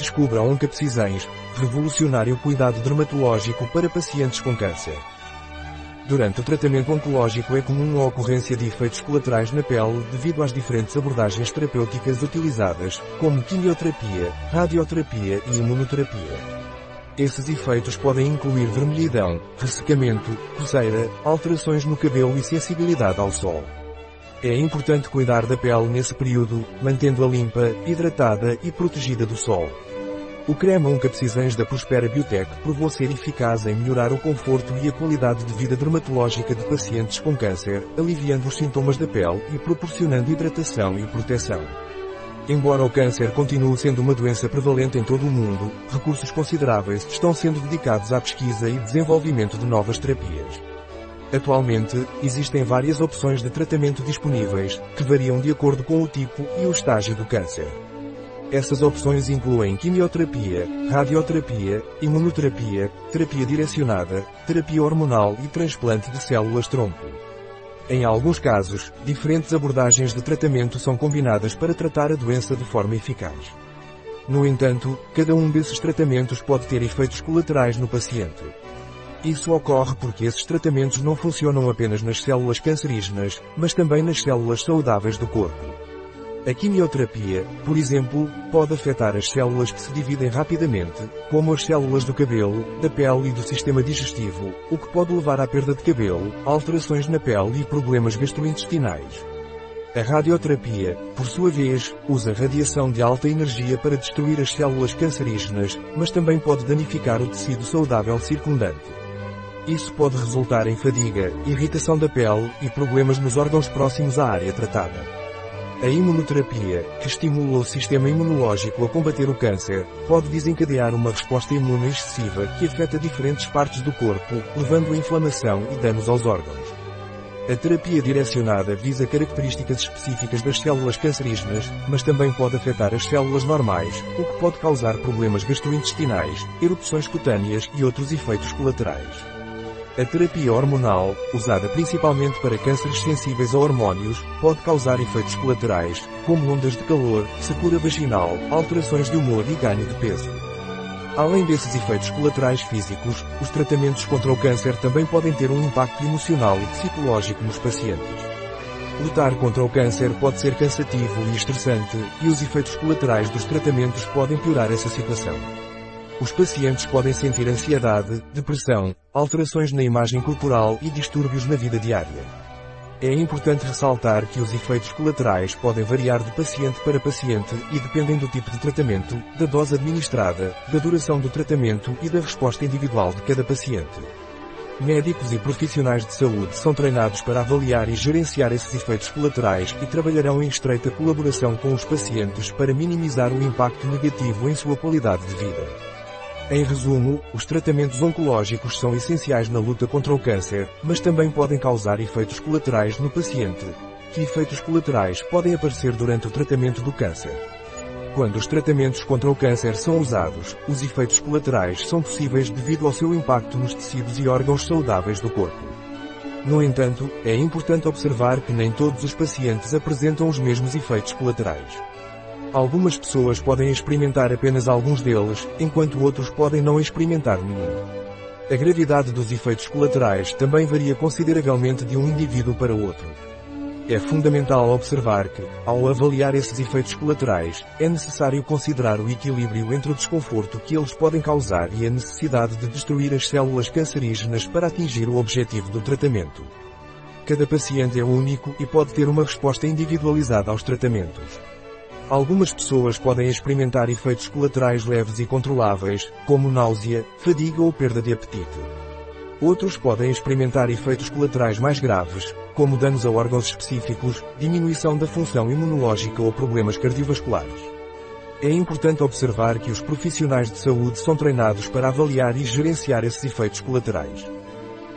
Descubra Oncapsisães, revolucionário cuidado dermatológico para pacientes com câncer. Durante o tratamento oncológico é comum a ocorrência de efeitos colaterais na pele devido às diferentes abordagens terapêuticas utilizadas, como quimioterapia, radioterapia e imunoterapia. Esses efeitos podem incluir vermelhidão, ressecamento, coceira, alterações no cabelo e sensibilidade ao sol. É importante cuidar da pele nesse período, mantendo-a limpa, hidratada e protegida do sol. O creme Oncapsisães da Prospera Biotech provou ser eficaz em melhorar o conforto e a qualidade de vida dermatológica de pacientes com câncer, aliviando os sintomas da pele e proporcionando hidratação e proteção. Embora o câncer continue sendo uma doença prevalente em todo o mundo, recursos consideráveis estão sendo dedicados à pesquisa e desenvolvimento de novas terapias. Atualmente, existem várias opções de tratamento disponíveis, que variam de acordo com o tipo e o estágio do câncer. Essas opções incluem quimioterapia, radioterapia, imunoterapia, terapia direcionada, terapia hormonal e transplante de células tronco. Em alguns casos, diferentes abordagens de tratamento são combinadas para tratar a doença de forma eficaz. No entanto, cada um desses tratamentos pode ter efeitos colaterais no paciente. Isso ocorre porque esses tratamentos não funcionam apenas nas células cancerígenas, mas também nas células saudáveis do corpo. A quimioterapia, por exemplo, pode afetar as células que se dividem rapidamente, como as células do cabelo, da pele e do sistema digestivo, o que pode levar à perda de cabelo, alterações na pele e problemas gastrointestinais. A radioterapia, por sua vez, usa radiação de alta energia para destruir as células cancerígenas, mas também pode danificar o tecido saudável circundante. Isso pode resultar em fadiga, irritação da pele e problemas nos órgãos próximos à área tratada. A imunoterapia, que estimula o sistema imunológico a combater o câncer, pode desencadear uma resposta imune excessiva que afeta diferentes partes do corpo, levando a inflamação e danos aos órgãos. A terapia direcionada visa características específicas das células cancerígenas, mas também pode afetar as células normais, o que pode causar problemas gastrointestinais, erupções cutâneas e outros efeitos colaterais. A terapia hormonal, usada principalmente para cânceres sensíveis a hormônios, pode causar efeitos colaterais, como ondas de calor, secura vaginal, alterações de humor e ganho de peso. Além desses efeitos colaterais físicos, os tratamentos contra o câncer também podem ter um impacto emocional e psicológico nos pacientes. Lutar contra o câncer pode ser cansativo e estressante, e os efeitos colaterais dos tratamentos podem piorar essa situação. Os pacientes podem sentir ansiedade, depressão, alterações na imagem corporal e distúrbios na vida diária. É importante ressaltar que os efeitos colaterais podem variar de paciente para paciente e dependem do tipo de tratamento, da dose administrada, da duração do tratamento e da resposta individual de cada paciente. Médicos e profissionais de saúde são treinados para avaliar e gerenciar esses efeitos colaterais e trabalharão em estreita colaboração com os pacientes para minimizar o impacto negativo em sua qualidade de vida. Em resumo, os tratamentos oncológicos são essenciais na luta contra o câncer, mas também podem causar efeitos colaterais no paciente. Que efeitos colaterais podem aparecer durante o tratamento do câncer? Quando os tratamentos contra o câncer são usados, os efeitos colaterais são possíveis devido ao seu impacto nos tecidos e órgãos saudáveis do corpo. No entanto, é importante observar que nem todos os pacientes apresentam os mesmos efeitos colaterais. Algumas pessoas podem experimentar apenas alguns deles, enquanto outros podem não experimentar nenhum. A gravidade dos efeitos colaterais também varia consideravelmente de um indivíduo para outro. É fundamental observar que, ao avaliar esses efeitos colaterais, é necessário considerar o equilíbrio entre o desconforto que eles podem causar e a necessidade de destruir as células cancerígenas para atingir o objetivo do tratamento. Cada paciente é único e pode ter uma resposta individualizada aos tratamentos. Algumas pessoas podem experimentar efeitos colaterais leves e controláveis, como náusea, fadiga ou perda de apetite. Outros podem experimentar efeitos colaterais mais graves, como danos a órgãos específicos, diminuição da função imunológica ou problemas cardiovasculares. É importante observar que os profissionais de saúde são treinados para avaliar e gerenciar esses efeitos colaterais.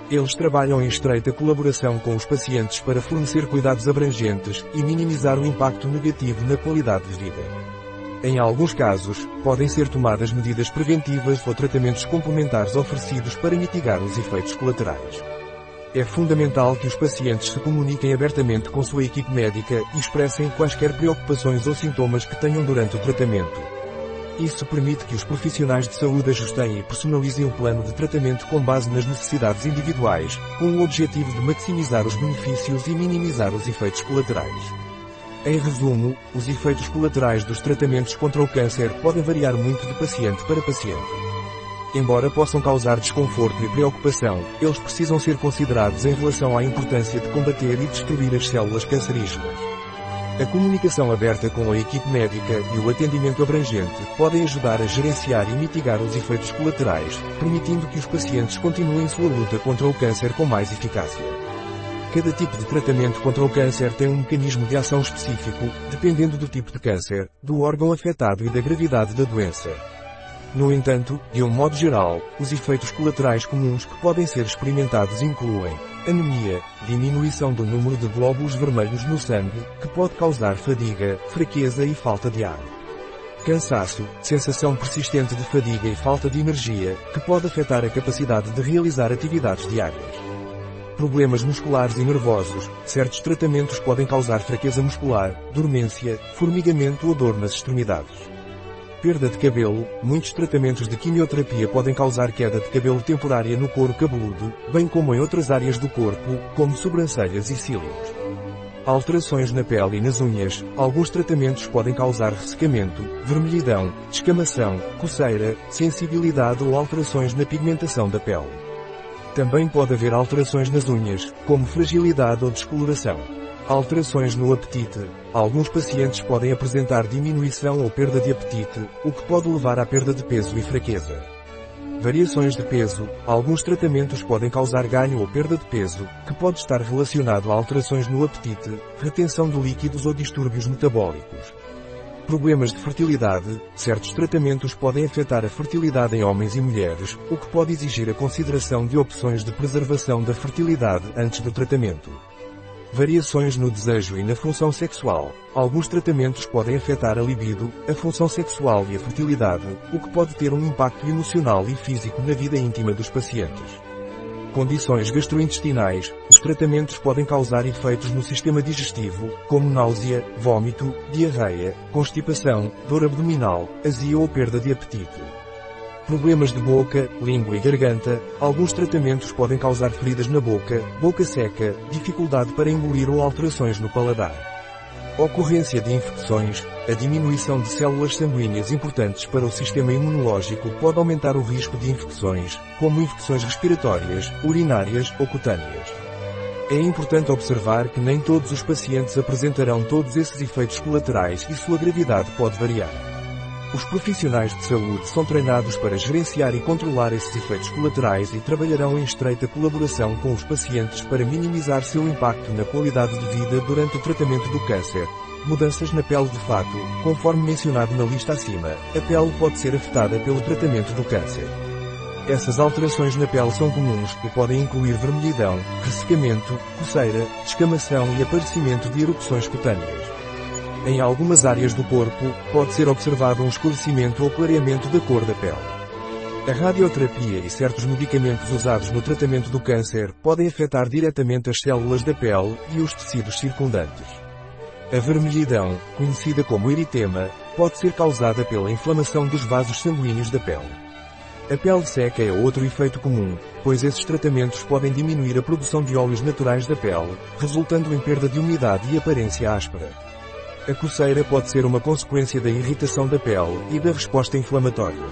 Eles trabalham em estreita colaboração com os pacientes para fornecer cuidados abrangentes e minimizar o impacto negativo na qualidade de vida. Em alguns casos, podem ser tomadas medidas preventivas ou tratamentos complementares oferecidos para mitigar os efeitos colaterais. É fundamental que os pacientes se comuniquem abertamente com sua equipe médica e expressem quaisquer preocupações ou sintomas que tenham durante o tratamento. Isso permite que os profissionais de saúde ajustem e personalizem o plano de tratamento com base nas necessidades individuais, com o objetivo de maximizar os benefícios e minimizar os efeitos colaterais. Em resumo, os efeitos colaterais dos tratamentos contra o câncer podem variar muito de paciente para paciente. Embora possam causar desconforto e preocupação, eles precisam ser considerados em relação à importância de combater e destruir as células cancerígenas. A comunicação aberta com a equipe médica e o atendimento abrangente podem ajudar a gerenciar e mitigar os efeitos colaterais, permitindo que os pacientes continuem sua luta contra o câncer com mais eficácia. Cada tipo de tratamento contra o câncer tem um mecanismo de ação específico, dependendo do tipo de câncer, do órgão afetado e da gravidade da doença. No entanto, de um modo geral, os efeitos colaterais comuns que podem ser experimentados incluem anemia, diminuição do número de glóbulos vermelhos no sangue, que pode causar fadiga, fraqueza e falta de ar. Cansaço, sensação persistente de fadiga e falta de energia, que pode afetar a capacidade de realizar atividades diárias. Problemas musculares e nervosos, certos tratamentos podem causar fraqueza muscular, dormência, formigamento ou dor nas extremidades. Perda de cabelo, muitos tratamentos de quimioterapia podem causar queda de cabelo temporária no couro cabeludo, bem como em outras áreas do corpo, como sobrancelhas e cílios. Alterações na pele e nas unhas, alguns tratamentos podem causar ressecamento, vermelhidão, descamação, coceira, sensibilidade ou alterações na pigmentação da pele. Também pode haver alterações nas unhas, como fragilidade ou descoloração. Alterações no apetite. Alguns pacientes podem apresentar diminuição ou perda de apetite, o que pode levar à perda de peso e fraqueza. Variações de peso. Alguns tratamentos podem causar ganho ou perda de peso, que pode estar relacionado a alterações no apetite, retenção de líquidos ou distúrbios metabólicos. Problemas de fertilidade. Certos tratamentos podem afetar a fertilidade em homens e mulheres, o que pode exigir a consideração de opções de preservação da fertilidade antes do tratamento. Variações no desejo e na função sexual. Alguns tratamentos podem afetar a libido, a função sexual e a fertilidade, o que pode ter um impacto emocional e físico na vida íntima dos pacientes. Condições gastrointestinais. Os tratamentos podem causar efeitos no sistema digestivo, como náusea, vômito, diarreia, constipação, dor abdominal, azia ou perda de apetite. Problemas de boca, língua e garganta, alguns tratamentos podem causar feridas na boca, boca seca, dificuldade para engolir ou alterações no paladar. Ocorrência de infecções, a diminuição de células sanguíneas importantes para o sistema imunológico pode aumentar o risco de infecções, como infecções respiratórias, urinárias ou cutâneas. É importante observar que nem todos os pacientes apresentarão todos esses efeitos colaterais e sua gravidade pode variar. Os profissionais de saúde são treinados para gerenciar e controlar esses efeitos colaterais e trabalharão em estreita colaboração com os pacientes para minimizar seu impacto na qualidade de vida durante o tratamento do câncer. Mudanças na pele de fato, conforme mencionado na lista acima, a pele pode ser afetada pelo tratamento do câncer. Essas alterações na pele são comuns e podem incluir vermelhidão, ressecamento, coceira, descamação e aparecimento de erupções cutâneas. Em algumas áreas do corpo, pode ser observado um escurecimento ou clareamento da cor da pele. A radioterapia e certos medicamentos usados no tratamento do câncer podem afetar diretamente as células da pele e os tecidos circundantes. A vermelhidão, conhecida como eritema, pode ser causada pela inflamação dos vasos sanguíneos da pele. A pele seca é outro efeito comum, pois esses tratamentos podem diminuir a produção de óleos naturais da pele, resultando em perda de umidade e aparência áspera. A coceira pode ser uma consequência da irritação da pele e da resposta inflamatória.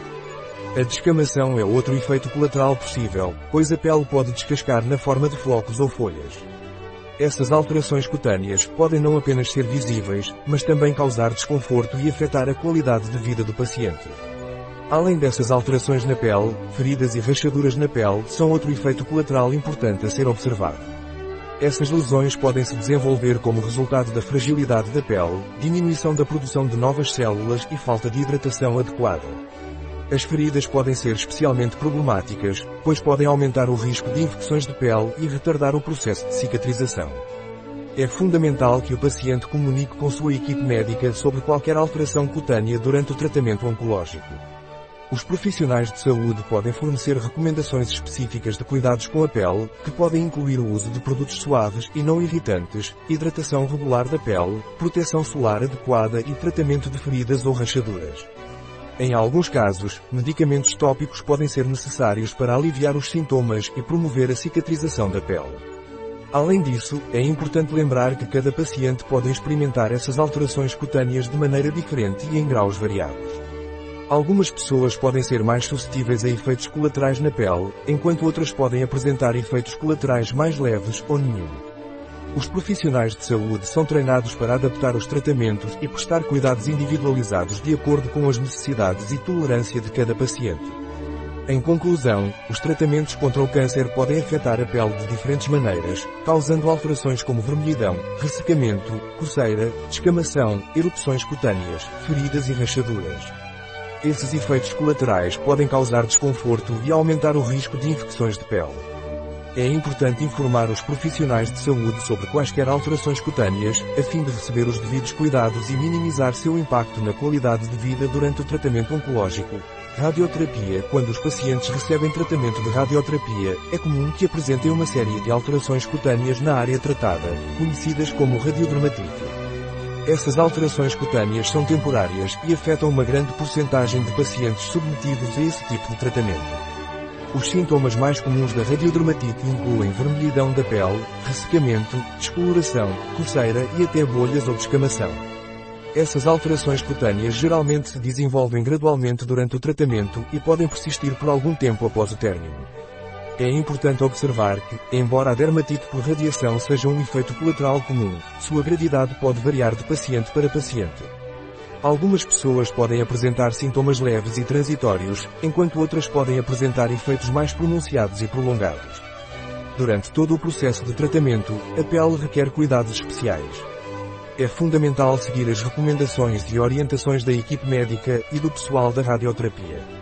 A descamação é outro efeito colateral possível, pois a pele pode descascar na forma de flocos ou folhas. Essas alterações cutâneas podem não apenas ser visíveis, mas também causar desconforto e afetar a qualidade de vida do paciente. Além dessas alterações na pele, feridas e rachaduras na pele são outro efeito colateral importante a ser observado. Essas lesões podem se desenvolver como resultado da fragilidade da pele, diminuição da produção de novas células e falta de hidratação adequada. As feridas podem ser especialmente problemáticas, pois podem aumentar o risco de infecções de pele e retardar o processo de cicatrização. É fundamental que o paciente comunique com sua equipe médica sobre qualquer alteração cutânea durante o tratamento oncológico. Os profissionais de saúde podem fornecer recomendações específicas de cuidados com a pele, que podem incluir o uso de produtos suaves e não irritantes, hidratação regular da pele, proteção solar adequada e tratamento de feridas ou rachaduras. Em alguns casos, medicamentos tópicos podem ser necessários para aliviar os sintomas e promover a cicatrização da pele. Além disso, é importante lembrar que cada paciente pode experimentar essas alterações cutâneas de maneira diferente e em graus variados. Algumas pessoas podem ser mais suscetíveis a efeitos colaterais na pele, enquanto outras podem apresentar efeitos colaterais mais leves ou nenhum. Os profissionais de saúde são treinados para adaptar os tratamentos e prestar cuidados individualizados de acordo com as necessidades e tolerância de cada paciente. Em conclusão, os tratamentos contra o câncer podem afetar a pele de diferentes maneiras, causando alterações como vermelhidão, ressecamento, coceira, descamação, erupções cutâneas, feridas e rachaduras. Esses efeitos colaterais podem causar desconforto e aumentar o risco de infecções de pele. É importante informar os profissionais de saúde sobre quaisquer alterações cutâneas, a fim de receber os devidos cuidados e minimizar seu impacto na qualidade de vida durante o tratamento oncológico. Radioterapia Quando os pacientes recebem tratamento de radioterapia, é comum que apresentem uma série de alterações cutâneas na área tratada, conhecidas como radiodermatite. Essas alterações cutâneas são temporárias e afetam uma grande porcentagem de pacientes submetidos a esse tipo de tratamento. Os sintomas mais comuns da radiodermatite incluem vermelhidão da pele, ressecamento, descoloração, coceira e até bolhas ou descamação. Essas alterações cutâneas geralmente se desenvolvem gradualmente durante o tratamento e podem persistir por algum tempo após o término. É importante observar que, embora a dermatite por radiação seja um efeito colateral comum, sua gravidade pode variar de paciente para paciente. Algumas pessoas podem apresentar sintomas leves e transitórios, enquanto outras podem apresentar efeitos mais pronunciados e prolongados. Durante todo o processo de tratamento, a pele requer cuidados especiais. É fundamental seguir as recomendações e orientações da equipe médica e do pessoal da radioterapia.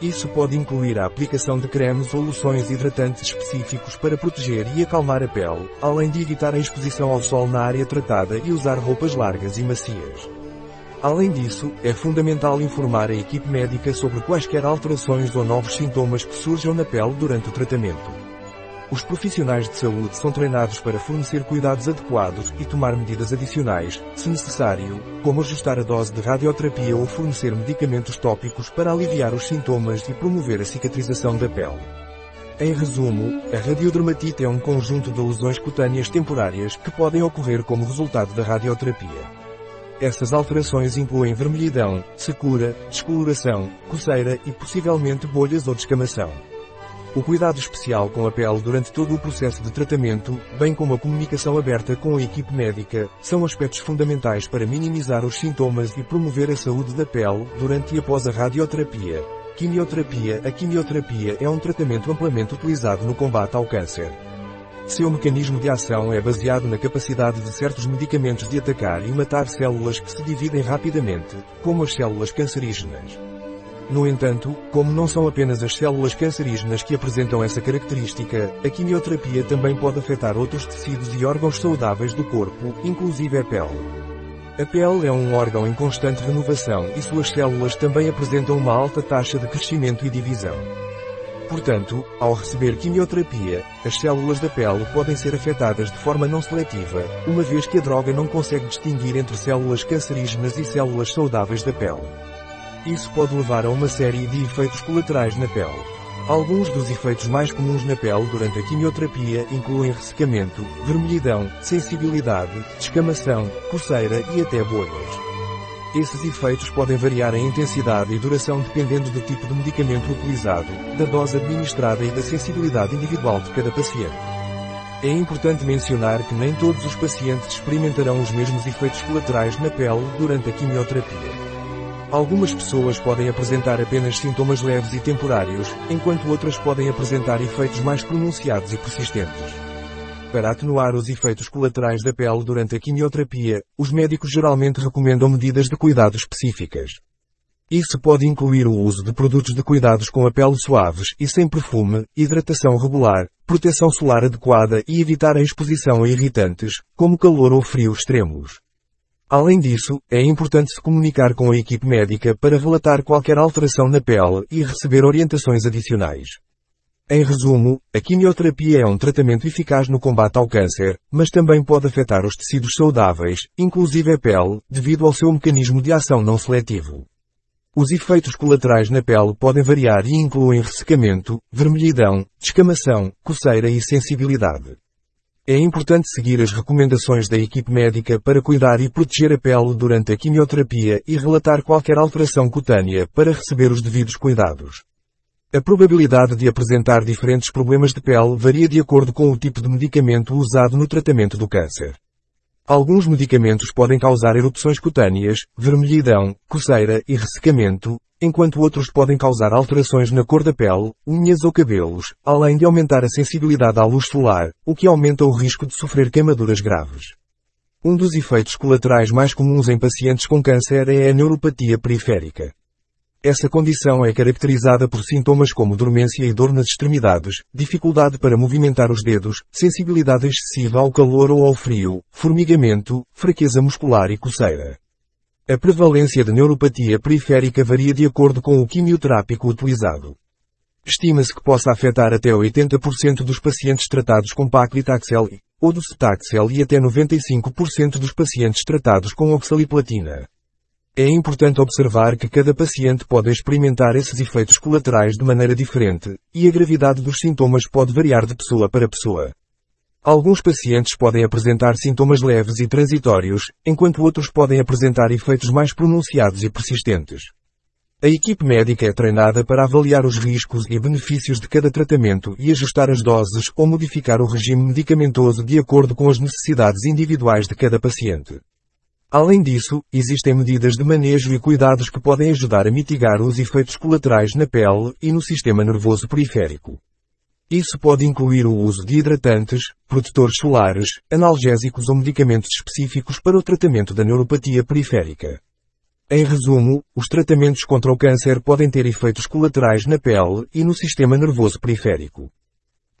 Isso pode incluir a aplicação de cremes ou loções hidratantes específicos para proteger e acalmar a pele, além de evitar a exposição ao sol na área tratada e usar roupas largas e macias. Além disso, é fundamental informar a equipe médica sobre quaisquer alterações ou novos sintomas que surjam na pele durante o tratamento. Os profissionais de saúde são treinados para fornecer cuidados adequados e tomar medidas adicionais, se necessário, como ajustar a dose de radioterapia ou fornecer medicamentos tópicos para aliviar os sintomas e promover a cicatrização da pele. Em resumo, a radiodermatite é um conjunto de lesões cutâneas temporárias que podem ocorrer como resultado da radioterapia. Essas alterações incluem vermelhidão, secura, descoloração, coceira e possivelmente bolhas ou descamação. O cuidado especial com a pele durante todo o processo de tratamento, bem como a comunicação aberta com a equipe médica, são aspectos fundamentais para minimizar os sintomas e promover a saúde da pele durante e após a radioterapia. Quimioterapia A quimioterapia é um tratamento amplamente utilizado no combate ao câncer. Seu mecanismo de ação é baseado na capacidade de certos medicamentos de atacar e matar células que se dividem rapidamente, como as células cancerígenas. No entanto, como não são apenas as células cancerígenas que apresentam essa característica, a quimioterapia também pode afetar outros tecidos e órgãos saudáveis do corpo, inclusive a pele. A pele é um órgão em constante renovação e suas células também apresentam uma alta taxa de crescimento e divisão. Portanto, ao receber quimioterapia, as células da pele podem ser afetadas de forma não seletiva, uma vez que a droga não consegue distinguir entre células cancerígenas e células saudáveis da pele. Isso pode levar a uma série de efeitos colaterais na pele. Alguns dos efeitos mais comuns na pele durante a quimioterapia incluem ressecamento, vermelhidão, sensibilidade, descamação, coceira e até bolhas. Esses efeitos podem variar em intensidade e duração dependendo do tipo de medicamento utilizado, da dose administrada e da sensibilidade individual de cada paciente. É importante mencionar que nem todos os pacientes experimentarão os mesmos efeitos colaterais na pele durante a quimioterapia. Algumas pessoas podem apresentar apenas sintomas leves e temporários, enquanto outras podem apresentar efeitos mais pronunciados e persistentes. Para atenuar os efeitos colaterais da pele durante a quimioterapia, os médicos geralmente recomendam medidas de cuidado específicas. Isso pode incluir o uso de produtos de cuidados com a pele suaves e sem perfume, hidratação regular, proteção solar adequada e evitar a exposição a irritantes, como calor ou frio extremos. Além disso, é importante se comunicar com a equipe médica para relatar qualquer alteração na pele e receber orientações adicionais. Em resumo, a quimioterapia é um tratamento eficaz no combate ao câncer, mas também pode afetar os tecidos saudáveis, inclusive a pele, devido ao seu mecanismo de ação não seletivo. Os efeitos colaterais na pele podem variar e incluem ressecamento, vermelhidão, descamação, coceira e sensibilidade. É importante seguir as recomendações da equipe médica para cuidar e proteger a pele durante a quimioterapia e relatar qualquer alteração cutânea para receber os devidos cuidados. A probabilidade de apresentar diferentes problemas de pele varia de acordo com o tipo de medicamento usado no tratamento do câncer. Alguns medicamentos podem causar erupções cutâneas, vermelhidão, coceira e ressecamento, enquanto outros podem causar alterações na cor da pele, unhas ou cabelos, além de aumentar a sensibilidade à luz solar, o que aumenta o risco de sofrer queimaduras graves. Um dos efeitos colaterais mais comuns em pacientes com câncer é a neuropatia periférica. Essa condição é caracterizada por sintomas como dormência e dor nas extremidades, dificuldade para movimentar os dedos, sensibilidade excessiva ao calor ou ao frio, formigamento, fraqueza muscular e coceira. A prevalência de neuropatia periférica varia de acordo com o quimioterápico utilizado. Estima-se que possa afetar até 80% dos pacientes tratados com paclitaxel ou do cetaxel e até 95% dos pacientes tratados com oxaliplatina. É importante observar que cada paciente pode experimentar esses efeitos colaterais de maneira diferente, e a gravidade dos sintomas pode variar de pessoa para pessoa. Alguns pacientes podem apresentar sintomas leves e transitórios, enquanto outros podem apresentar efeitos mais pronunciados e persistentes. A equipe médica é treinada para avaliar os riscos e benefícios de cada tratamento e ajustar as doses ou modificar o regime medicamentoso de acordo com as necessidades individuais de cada paciente. Além disso, existem medidas de manejo e cuidados que podem ajudar a mitigar os efeitos colaterais na pele e no sistema nervoso periférico. Isso pode incluir o uso de hidratantes, protetores solares, analgésicos ou medicamentos específicos para o tratamento da neuropatia periférica. Em resumo, os tratamentos contra o câncer podem ter efeitos colaterais na pele e no sistema nervoso periférico.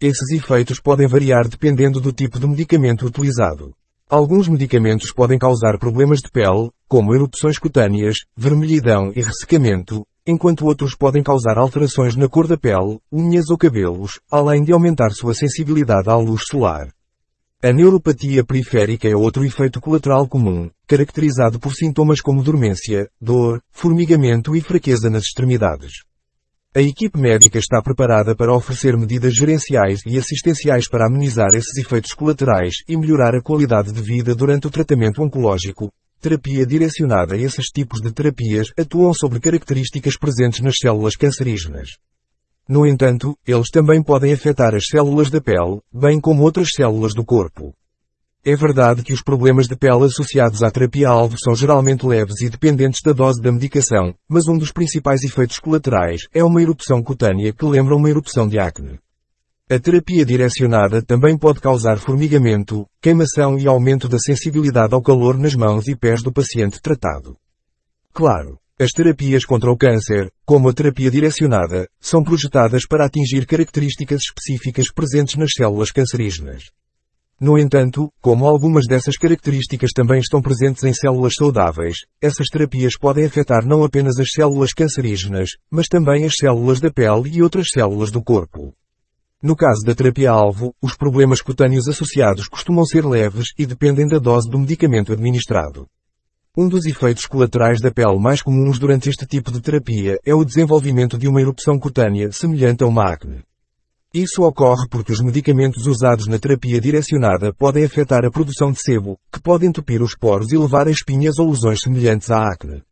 Esses efeitos podem variar dependendo do tipo de medicamento utilizado. Alguns medicamentos podem causar problemas de pele, como erupções cutâneas, vermelhidão e ressecamento, enquanto outros podem causar alterações na cor da pele, unhas ou cabelos, além de aumentar sua sensibilidade à luz solar. A neuropatia periférica é outro efeito colateral comum, caracterizado por sintomas como dormência, dor, formigamento e fraqueza nas extremidades. A equipe médica está preparada para oferecer medidas gerenciais e assistenciais para amenizar esses efeitos colaterais e melhorar a qualidade de vida durante o tratamento oncológico. Terapia direcionada Esses tipos de terapias atuam sobre características presentes nas células cancerígenas. No entanto, eles também podem afetar as células da pele, bem como outras células do corpo. É verdade que os problemas de pele associados à terapia-alvo são geralmente leves e dependentes da dose da medicação, mas um dos principais efeitos colaterais é uma erupção cutânea que lembra uma erupção de acne. A terapia direcionada também pode causar formigamento, queimação e aumento da sensibilidade ao calor nas mãos e pés do paciente tratado. Claro, as terapias contra o câncer, como a terapia direcionada, são projetadas para atingir características específicas presentes nas células cancerígenas. No entanto, como algumas dessas características também estão presentes em células saudáveis, essas terapias podem afetar não apenas as células cancerígenas, mas também as células da pele e outras células do corpo. No caso da terapia-alvo, os problemas cutâneos associados costumam ser leves e dependem da dose do medicamento administrado. Um dos efeitos colaterais da pele mais comuns durante este tipo de terapia é o desenvolvimento de uma erupção cutânea semelhante a uma acne. Isso ocorre porque os medicamentos usados na terapia direcionada podem afetar a produção de sebo, que pode entupir os poros e levar a espinhas ou lesões semelhantes à acne.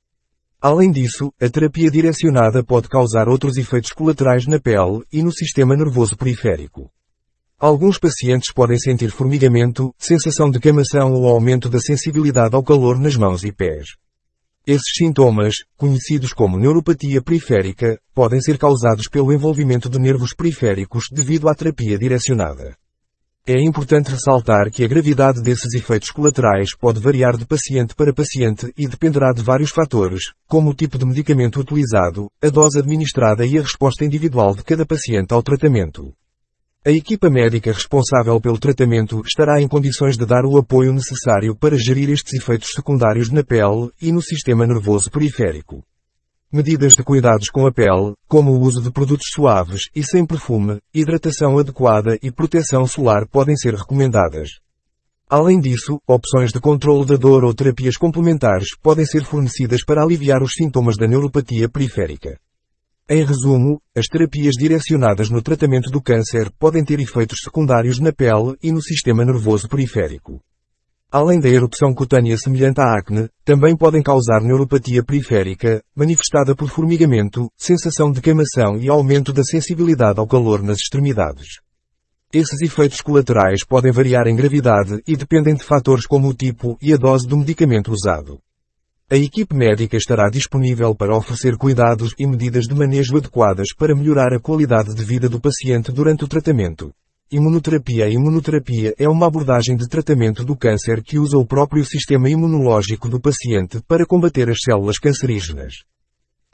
Além disso, a terapia direcionada pode causar outros efeitos colaterais na pele e no sistema nervoso periférico. Alguns pacientes podem sentir formigamento, sensação de queimação ou aumento da sensibilidade ao calor nas mãos e pés. Esses sintomas, conhecidos como neuropatia periférica, podem ser causados pelo envolvimento de nervos periféricos devido à terapia direcionada. É importante ressaltar que a gravidade desses efeitos colaterais pode variar de paciente para paciente e dependerá de vários fatores, como o tipo de medicamento utilizado, a dose administrada e a resposta individual de cada paciente ao tratamento. A equipa médica responsável pelo tratamento estará em condições de dar o apoio necessário para gerir estes efeitos secundários na pele e no sistema nervoso periférico. Medidas de cuidados com a pele, como o uso de produtos suaves e sem perfume, hidratação adequada e proteção solar podem ser recomendadas. Além disso, opções de controle da dor ou terapias complementares podem ser fornecidas para aliviar os sintomas da neuropatia periférica. Em resumo, as terapias direcionadas no tratamento do câncer podem ter efeitos secundários na pele e no sistema nervoso periférico. Além da erupção cutânea semelhante à acne, também podem causar neuropatia periférica, manifestada por formigamento, sensação de queimação e aumento da sensibilidade ao calor nas extremidades. Esses efeitos colaterais podem variar em gravidade e dependem de fatores como o tipo e a dose do medicamento usado. A equipe médica estará disponível para oferecer cuidados e medidas de manejo adequadas para melhorar a qualidade de vida do paciente durante o tratamento. Imunoterapia A imunoterapia é uma abordagem de tratamento do câncer que usa o próprio sistema imunológico do paciente para combater as células cancerígenas.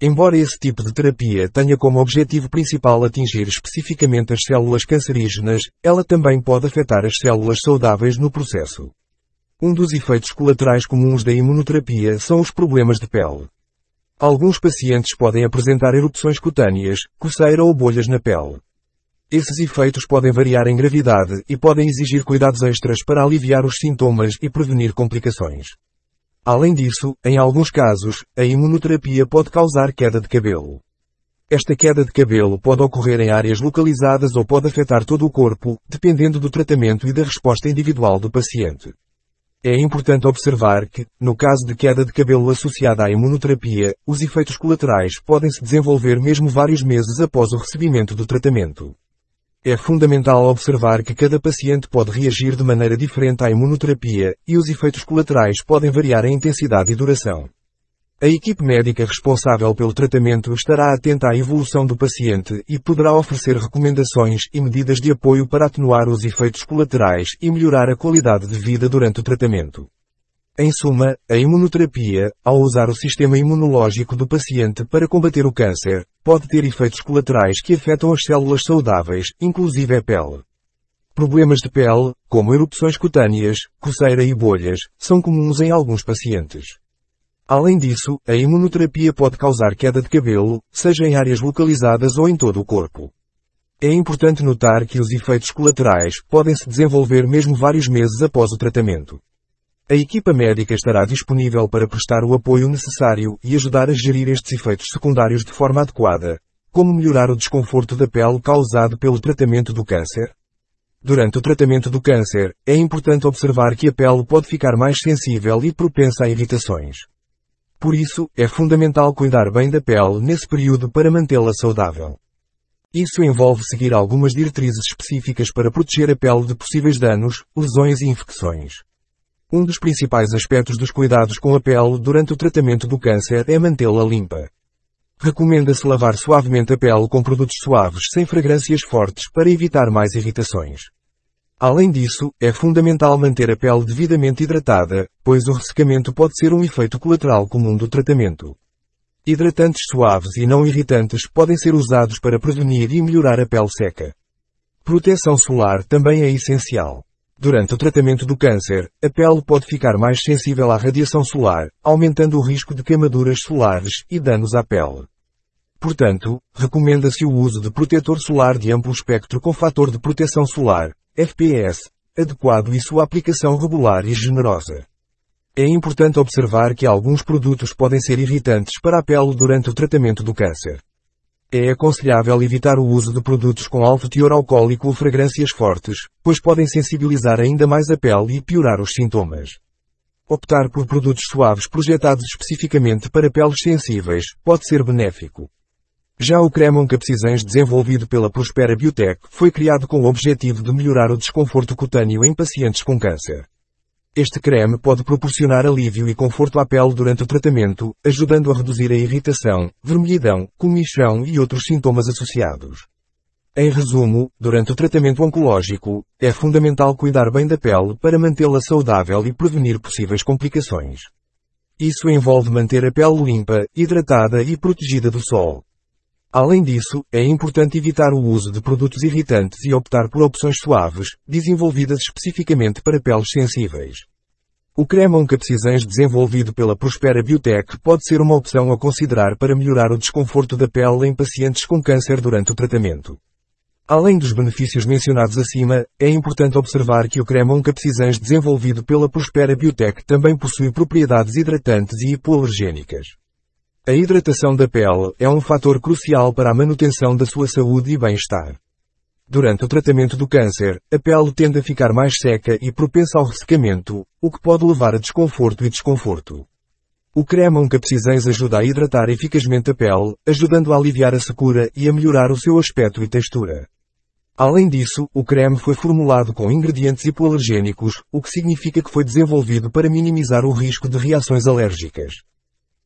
Embora esse tipo de terapia tenha como objetivo principal atingir especificamente as células cancerígenas, ela também pode afetar as células saudáveis no processo. Um dos efeitos colaterais comuns da imunoterapia são os problemas de pele. Alguns pacientes podem apresentar erupções cutâneas, coceira ou bolhas na pele. Esses efeitos podem variar em gravidade e podem exigir cuidados extras para aliviar os sintomas e prevenir complicações. Além disso, em alguns casos, a imunoterapia pode causar queda de cabelo. Esta queda de cabelo pode ocorrer em áreas localizadas ou pode afetar todo o corpo, dependendo do tratamento e da resposta individual do paciente. É importante observar que, no caso de queda de cabelo associada à imunoterapia, os efeitos colaterais podem se desenvolver mesmo vários meses após o recebimento do tratamento. É fundamental observar que cada paciente pode reagir de maneira diferente à imunoterapia, e os efeitos colaterais podem variar em intensidade e duração. A equipe médica responsável pelo tratamento estará atenta à evolução do paciente e poderá oferecer recomendações e medidas de apoio para atenuar os efeitos colaterais e melhorar a qualidade de vida durante o tratamento. Em suma, a imunoterapia, ao usar o sistema imunológico do paciente para combater o câncer, pode ter efeitos colaterais que afetam as células saudáveis, inclusive a pele. Problemas de pele, como erupções cutâneas, coceira e bolhas, são comuns em alguns pacientes. Além disso, a imunoterapia pode causar queda de cabelo, seja em áreas localizadas ou em todo o corpo. É importante notar que os efeitos colaterais podem se desenvolver mesmo vários meses após o tratamento. A equipa médica estará disponível para prestar o apoio necessário e ajudar a gerir estes efeitos secundários de forma adequada, como melhorar o desconforto da pele causado pelo tratamento do câncer. Durante o tratamento do câncer, é importante observar que a pele pode ficar mais sensível e propensa a irritações. Por isso, é fundamental cuidar bem da pele nesse período para mantê-la saudável. Isso envolve seguir algumas diretrizes específicas para proteger a pele de possíveis danos, lesões e infecções. Um dos principais aspectos dos cuidados com a pele durante o tratamento do câncer é mantê-la limpa. Recomenda-se lavar suavemente a pele com produtos suaves sem fragrâncias fortes para evitar mais irritações. Além disso, é fundamental manter a pele devidamente hidratada, pois o ressecamento pode ser um efeito colateral comum do tratamento. Hidratantes suaves e não irritantes podem ser usados para prevenir e melhorar a pele seca. Proteção solar também é essencial. Durante o tratamento do câncer, a pele pode ficar mais sensível à radiação solar, aumentando o risco de queimaduras solares e danos à pele. Portanto, recomenda-se o uso de protetor solar de amplo espectro com fator de proteção solar, FPS, adequado e sua aplicação regular e generosa. É importante observar que alguns produtos podem ser irritantes para a pele durante o tratamento do câncer. É aconselhável evitar o uso de produtos com alto teor alcoólico ou fragrâncias fortes, pois podem sensibilizar ainda mais a pele e piorar os sintomas. Optar por produtos suaves projetados especificamente para peles sensíveis pode ser benéfico. Já o creme capsizens desenvolvido pela Prospera Biotech foi criado com o objetivo de melhorar o desconforto cutâneo em pacientes com câncer. Este creme pode proporcionar alívio e conforto à pele durante o tratamento, ajudando a reduzir a irritação, vermelhidão, comichão e outros sintomas associados. Em resumo, durante o tratamento oncológico, é fundamental cuidar bem da pele para mantê-la saudável e prevenir possíveis complicações. Isso envolve manter a pele limpa, hidratada e protegida do sol. Além disso, é importante evitar o uso de produtos irritantes e optar por opções suaves, desenvolvidas especificamente para peles sensíveis. O creme capsizens desenvolvido pela Prospera Biotech pode ser uma opção a considerar para melhorar o desconforto da pele em pacientes com câncer durante o tratamento. Além dos benefícios mencionados acima, é importante observar que o creme oncapsizãs desenvolvido pela Prospera Biotech também possui propriedades hidratantes e hipoalergênicas. A hidratação da pele é um fator crucial para a manutenção da sua saúde e bem-estar. Durante o tratamento do câncer, a pele tende a ficar mais seca e propensa ao ressecamento, o que pode levar a desconforto e desconforto. O creme oncapsizãs ajuda a hidratar eficazmente a pele, ajudando a aliviar a secura e a melhorar o seu aspecto e textura. Além disso, o creme foi formulado com ingredientes hipoalergênicos, o que significa que foi desenvolvido para minimizar o risco de reações alérgicas.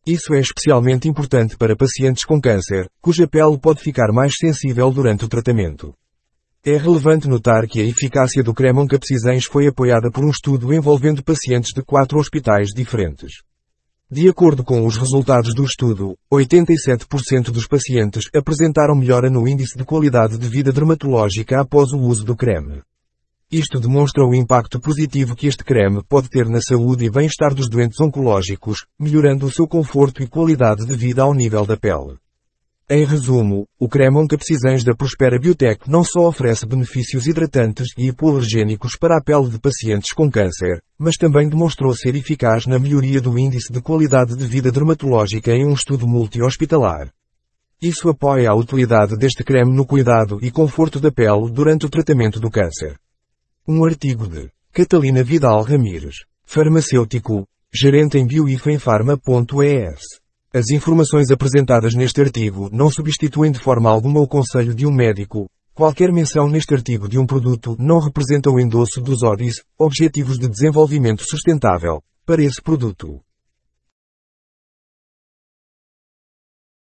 Isso é especialmente importante para pacientes com câncer, cuja pele pode ficar mais sensível durante o tratamento. É relevante notar que a eficácia do creme oncapsizãs foi apoiada por um estudo envolvendo pacientes de quatro hospitais diferentes. De acordo com os resultados do estudo, 87% dos pacientes apresentaram melhora no índice de qualidade de vida dermatológica após o uso do creme. Isto demonstra o impacto positivo que este creme pode ter na saúde e bem-estar dos doentes oncológicos, melhorando o seu conforto e qualidade de vida ao nível da pele. Em resumo, o creme oncapsizãs da Prospera Biotech não só oferece benefícios hidratantes e hipoalergênicos para a pele de pacientes com câncer, mas também demonstrou ser eficaz na melhoria do índice de qualidade de vida dermatológica em um estudo multi-hospitalar. Isso apoia a utilidade deste creme no cuidado e conforto da pele durante o tratamento do câncer. Um artigo de Catalina Vidal Ramires, farmacêutico, gerente em bioifenfarma.es. As informações apresentadas neste artigo não substituem de forma alguma o conselho de um médico. Qualquer menção neste artigo de um produto não representa o endosso dos ODIs, Objetivos de Desenvolvimento Sustentável, para esse produto.